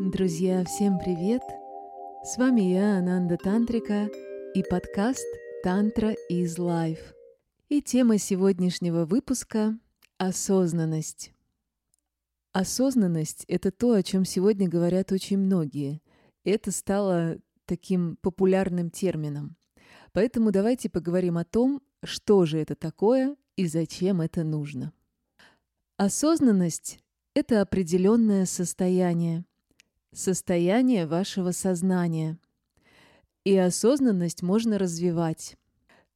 Друзья, всем привет! С вами я, Ананда Тантрика, и подкаст «Тантра из Life». И тема сегодняшнего выпуска – осознанность. Осознанность – это то, о чем сегодня говорят очень многие. Это стало таким популярным термином. Поэтому давайте поговорим о том, что же это такое и зачем это нужно. Осознанность – это определенное состояние, состояние вашего сознания. И осознанность можно развивать.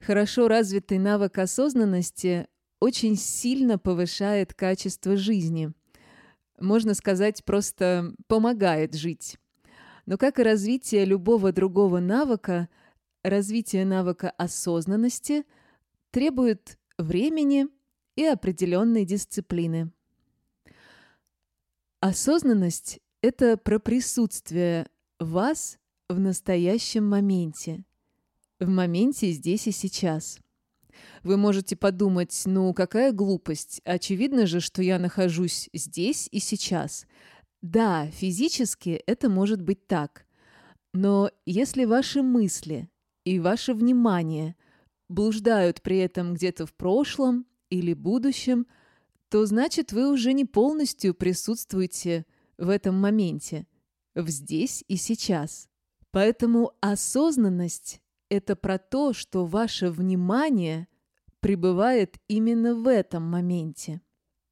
Хорошо развитый навык осознанности очень сильно повышает качество жизни. Можно сказать, просто помогает жить. Но как и развитие любого другого навыка, развитие навыка осознанности требует времени и определенной дисциплины. Осознанность это про присутствие вас в настоящем моменте. В моменте здесь и сейчас. Вы можете подумать, ну какая глупость, очевидно же, что я нахожусь здесь и сейчас. Да, физически это может быть так. Но если ваши мысли и ваше внимание блуждают при этом где-то в прошлом или будущем, то значит вы уже не полностью присутствуете в этом моменте, в здесь и сейчас. Поэтому осознанность – это про то, что ваше внимание пребывает именно в этом моменте.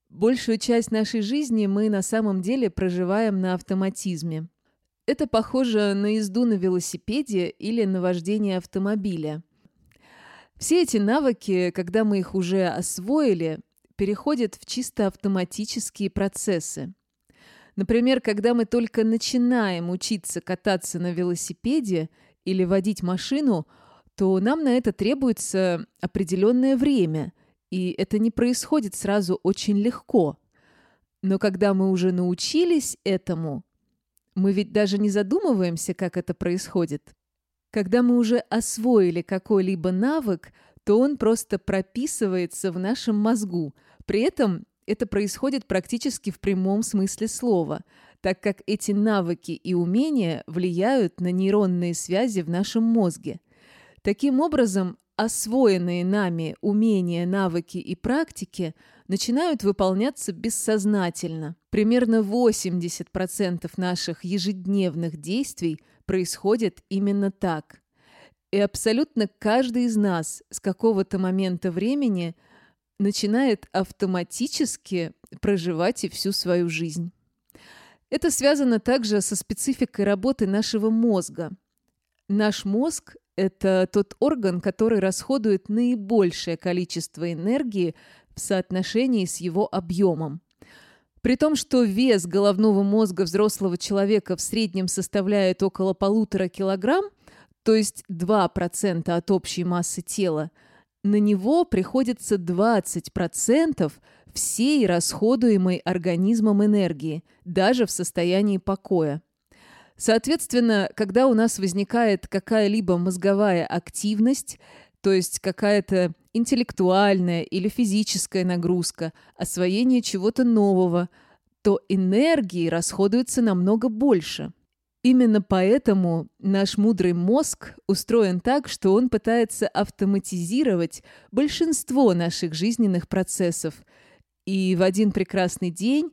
Большую часть нашей жизни мы на самом деле проживаем на автоматизме. Это похоже на езду на велосипеде или на вождение автомобиля. Все эти навыки, когда мы их уже освоили, переходят в чисто автоматические процессы. Например, когда мы только начинаем учиться кататься на велосипеде или водить машину, то нам на это требуется определенное время, и это не происходит сразу очень легко. Но когда мы уже научились этому, мы ведь даже не задумываемся, как это происходит. Когда мы уже освоили какой-либо навык, то он просто прописывается в нашем мозгу. При этом это происходит практически в прямом смысле слова, так как эти навыки и умения влияют на нейронные связи в нашем мозге. Таким образом, освоенные нами умения, навыки и практики начинают выполняться бессознательно. Примерно 80% наших ежедневных действий происходит именно так. И абсолютно каждый из нас с какого-то момента времени – начинает автоматически проживать и всю свою жизнь. Это связано также со спецификой работы нашего мозга. Наш мозг – это тот орган, который расходует наибольшее количество энергии в соотношении с его объемом. При том, что вес головного мозга взрослого человека в среднем составляет около полутора килограмм, то есть 2% от общей массы тела – на него приходится 20% всей расходуемой организмом энергии, даже в состоянии покоя. Соответственно, когда у нас возникает какая-либо мозговая активность, то есть какая-то интеллектуальная или физическая нагрузка, освоение чего-то нового, то энергии расходуется намного больше – Именно поэтому наш мудрый мозг устроен так, что он пытается автоматизировать большинство наших жизненных процессов. И в один прекрасный день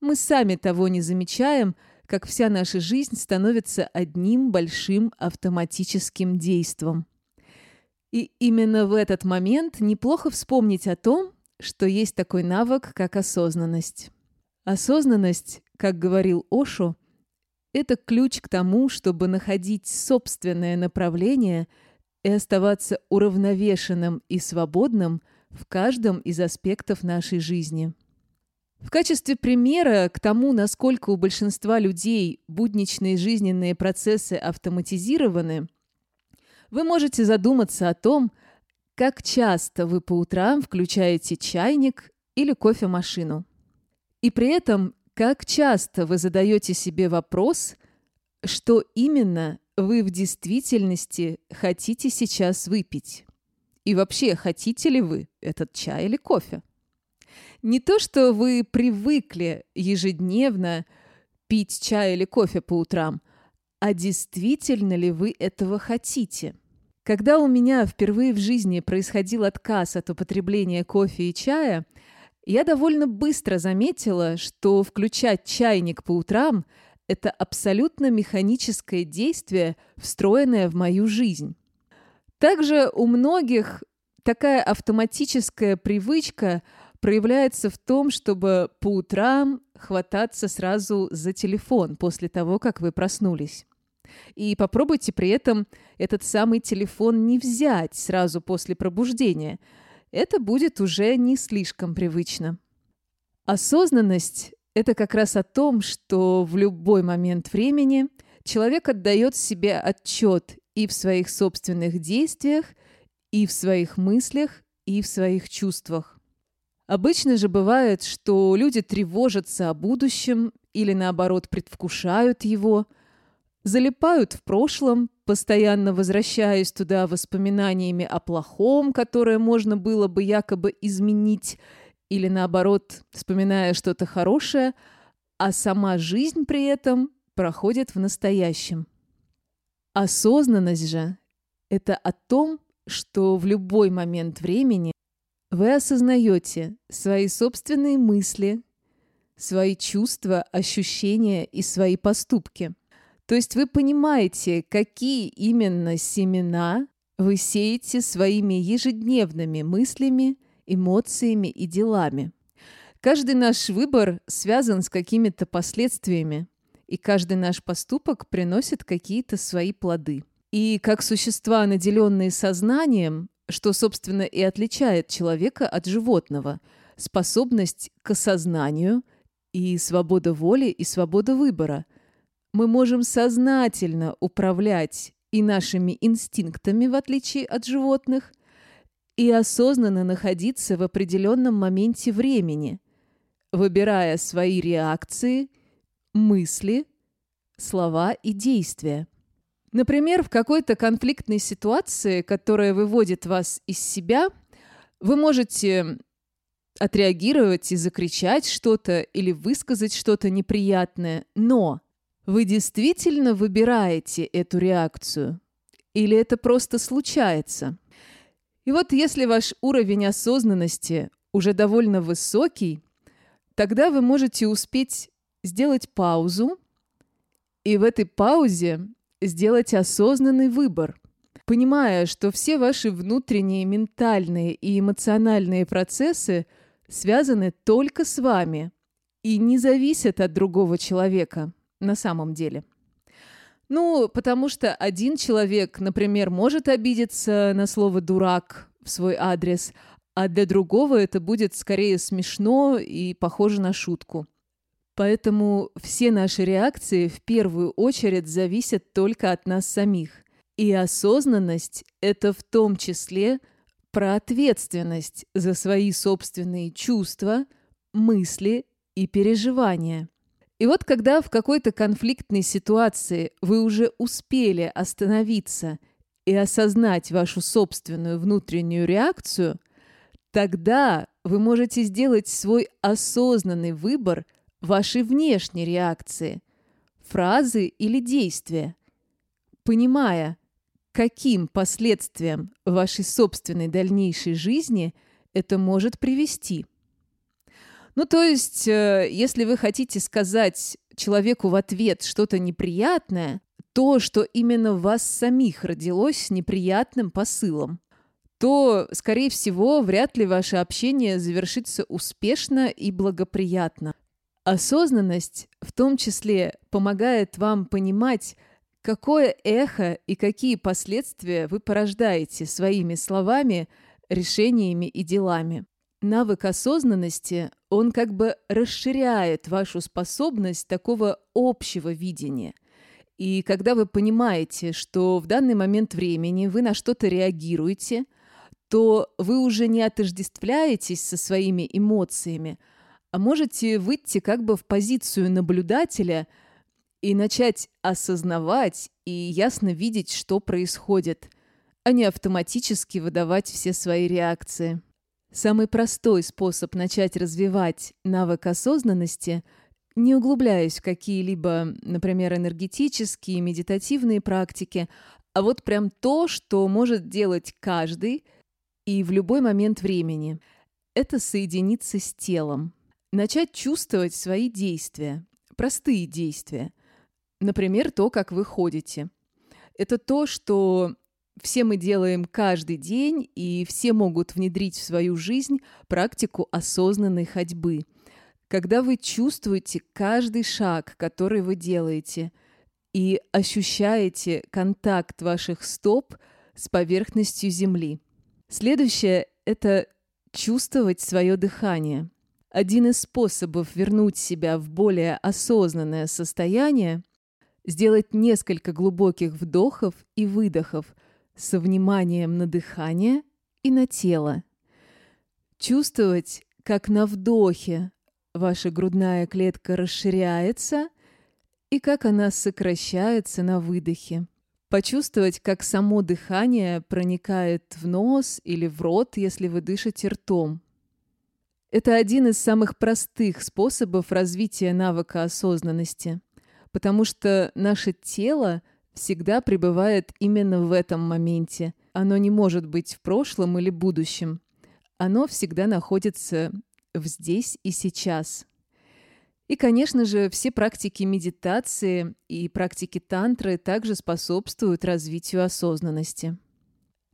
мы сами того не замечаем, как вся наша жизнь становится одним большим автоматическим действом. И именно в этот момент неплохо вспомнить о том, что есть такой навык, как осознанность. Осознанность, как говорил Ошу, это ключ к тому, чтобы находить собственное направление и оставаться уравновешенным и свободным в каждом из аспектов нашей жизни. В качестве примера к тому, насколько у большинства людей будничные жизненные процессы автоматизированы, вы можете задуматься о том, как часто вы по утрам включаете чайник или кофемашину. И при этом как часто вы задаете себе вопрос, что именно вы в действительности хотите сейчас выпить? И вообще, хотите ли вы этот чай или кофе? Не то, что вы привыкли ежедневно пить чай или кофе по утрам, а действительно ли вы этого хотите. Когда у меня впервые в жизни происходил отказ от употребления кофе и чая, я довольно быстро заметила, что включать чайник по утрам – это абсолютно механическое действие, встроенное в мою жизнь. Также у многих такая автоматическая привычка проявляется в том, чтобы по утрам хвататься сразу за телефон после того, как вы проснулись. И попробуйте при этом этот самый телефон не взять сразу после пробуждения. Это будет уже не слишком привычно. Осознанность – это как раз о том, что в любой момент времени человек отдает себе отчет и в своих собственных действиях, и в своих мыслях, и в своих чувствах. Обычно же бывает, что люди тревожатся о будущем или, наоборот, предвкушают его, залипают в прошлом, постоянно возвращаясь туда воспоминаниями о плохом, которое можно было бы якобы изменить, или, наоборот, вспоминая что-то хорошее, а сама жизнь при этом проходит в настоящем. Осознанность же – это о том, что в любой момент времени вы осознаете свои собственные мысли, свои чувства, ощущения и свои поступки. То есть вы понимаете, какие именно семена вы сеете своими ежедневными мыслями, эмоциями и делами. Каждый наш выбор связан с какими-то последствиями, и каждый наш поступок приносит какие-то свои плоды. И как существа, наделенные сознанием, что, собственно, и отличает человека от животного, способность к осознанию и свобода воли и свобода выбора, мы можем сознательно управлять и нашими инстинктами, в отличие от животных, и осознанно находиться в определенном моменте времени, выбирая свои реакции – мысли, слова и действия. Например, в какой-то конфликтной ситуации, которая выводит вас из себя, вы можете отреагировать и закричать что-то или высказать что-то неприятное, но вы действительно выбираете эту реакцию? Или это просто случается? И вот если ваш уровень осознанности уже довольно высокий, тогда вы можете успеть сделать паузу и в этой паузе сделать осознанный выбор, понимая, что все ваши внутренние ментальные и эмоциональные процессы связаны только с вами и не зависят от другого человека на самом деле. Ну, потому что один человек, например, может обидеться на слово «дурак» в свой адрес, а для другого это будет скорее смешно и похоже на шутку. Поэтому все наши реакции в первую очередь зависят только от нас самих. И осознанность – это в том числе про ответственность за свои собственные чувства, мысли и переживания. И вот когда в какой-то конфликтной ситуации вы уже успели остановиться и осознать вашу собственную внутреннюю реакцию, тогда вы можете сделать свой осознанный выбор – вашей внешней реакции, фразы или действия, понимая, каким последствиям вашей собственной дальнейшей жизни это может привести. Ну, то есть, э, если вы хотите сказать человеку в ответ что-то неприятное, то, что именно вас самих родилось неприятным посылом, то, скорее всего, вряд ли ваше общение завершится успешно и благоприятно. Осознанность в том числе помогает вам понимать, какое эхо и какие последствия вы порождаете своими словами, решениями и делами. Навык осознанности, он как бы расширяет вашу способность такого общего видения. И когда вы понимаете, что в данный момент времени вы на что-то реагируете, то вы уже не отождествляетесь со своими эмоциями, а можете выйти как бы в позицию наблюдателя и начать осознавать и ясно видеть, что происходит, а не автоматически выдавать все свои реакции. Самый простой способ начать развивать навык осознанности – не углубляясь в какие-либо, например, энергетические, медитативные практики, а вот прям то, что может делать каждый и в любой момент времени. Это соединиться с телом. Начать чувствовать свои действия, простые действия. Например, то, как вы ходите. Это то, что все мы делаем каждый день, и все могут внедрить в свою жизнь практику осознанной ходьбы. Когда вы чувствуете каждый шаг, который вы делаете, и ощущаете контакт ваших стоп с поверхностью земли. Следующее – это чувствовать свое дыхание. Один из способов вернуть себя в более осознанное состояние – сделать несколько глубоких вдохов и выдохов со вниманием на дыхание и на тело. Чувствовать, как на вдохе ваша грудная клетка расширяется и как она сокращается на выдохе. Почувствовать, как само дыхание проникает в нос или в рот, если вы дышите ртом. Это один из самых простых способов развития навыка осознанности, потому что наше тело всегда пребывает именно в этом моменте. Оно не может быть в прошлом или будущем. Оно всегда находится в здесь и сейчас. И, конечно же, все практики медитации и практики тантры также способствуют развитию осознанности.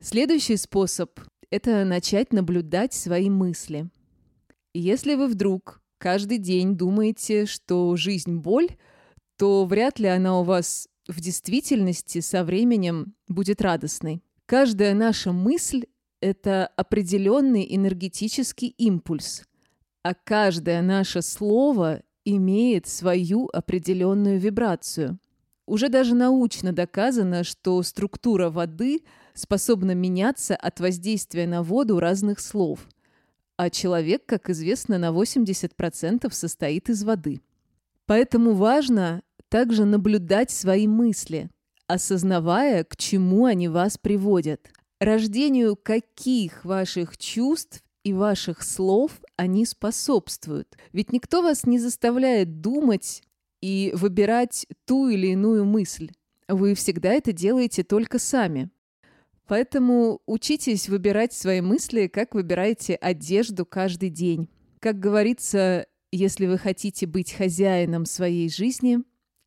Следующий способ – это начать наблюдать свои мысли. Если вы вдруг каждый день думаете, что жизнь – боль, то вряд ли она у вас в действительности со временем будет радостной. Каждая наша мысль – это определенный энергетический импульс, а каждое наше слово имеет свою определенную вибрацию. Уже даже научно доказано, что структура воды способна меняться от воздействия на воду разных слов, а человек, как известно, на 80% состоит из воды. Поэтому важно также наблюдать свои мысли, осознавая, к чему они вас приводят, рождению каких ваших чувств и ваших слов они способствуют. Ведь никто вас не заставляет думать и выбирать ту или иную мысль. Вы всегда это делаете только сами. Поэтому учитесь выбирать свои мысли, как выбираете одежду каждый день. Как говорится, если вы хотите быть хозяином своей жизни,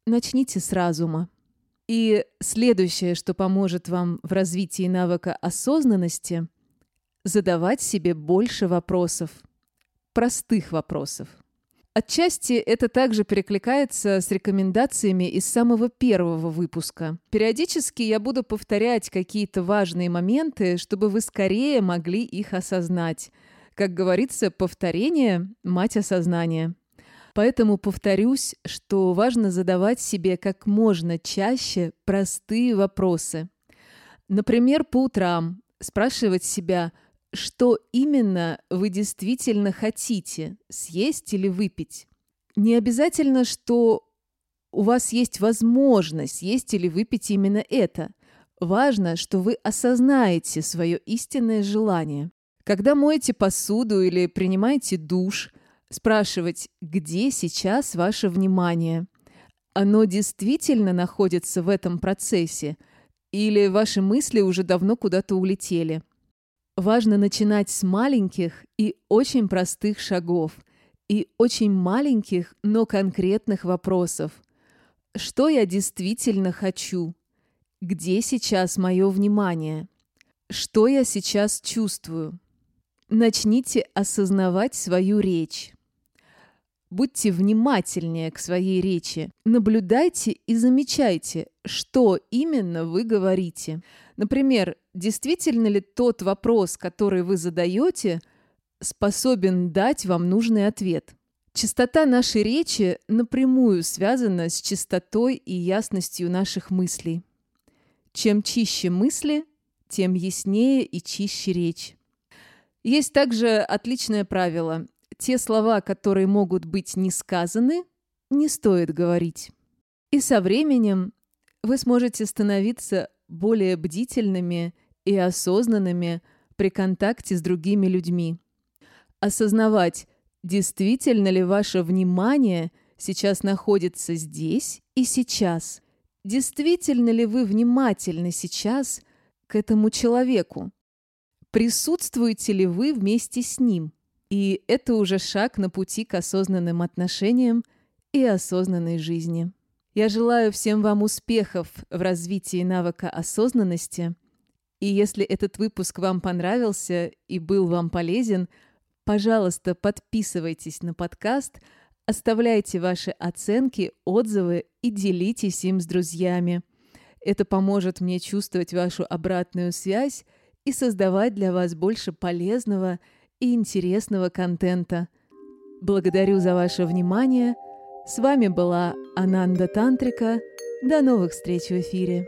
начните с разума. И следующее, что поможет вам в развитии навыка осознанности – задавать себе больше вопросов. Простых вопросов. Отчасти это также перекликается с рекомендациями из самого первого выпуска. Периодически я буду повторять какие-то важные моменты, чтобы вы скорее могли их осознать. Как говорится, повторение – мать осознания. Поэтому повторюсь, что важно задавать себе как можно чаще простые вопросы. Например, по утрам спрашивать себя – что именно вы действительно хотите съесть или выпить. Не обязательно, что у вас есть возможность есть или выпить именно это. Важно, что вы осознаете свое истинное желание. Когда моете посуду или принимаете душ, спрашивать, где сейчас ваше внимание. Оно действительно находится в этом процессе или ваши мысли уже давно куда-то улетели – Важно начинать с маленьких и очень простых шагов и очень маленьких, но конкретных вопросов. Что я действительно хочу? Где сейчас мое внимание? Что я сейчас чувствую? Начните осознавать свою речь. Будьте внимательнее к своей речи. Наблюдайте и замечайте, что именно вы говорите. Например, действительно ли тот вопрос, который вы задаете, способен дать вам нужный ответ? Частота нашей речи напрямую связана с чистотой и ясностью наших мыслей. Чем чище мысли, тем яснее и чище речь. Есть также отличное правило те слова, которые могут быть не сказаны, не стоит говорить. И со временем вы сможете становиться более бдительными и осознанными при контакте с другими людьми. Осознавать, действительно ли ваше внимание сейчас находится здесь и сейчас. Действительно ли вы внимательны сейчас к этому человеку? Присутствуете ли вы вместе с ним? И это уже шаг на пути к осознанным отношениям и осознанной жизни. Я желаю всем вам успехов в развитии навыка осознанности. И если этот выпуск вам понравился и был вам полезен, пожалуйста, подписывайтесь на подкаст, оставляйте ваши оценки, отзывы и делитесь им с друзьями. Это поможет мне чувствовать вашу обратную связь и создавать для вас больше полезного и интересного контента. Благодарю за ваше внимание – с вами была Ананда Тантрика. До новых встреч в эфире.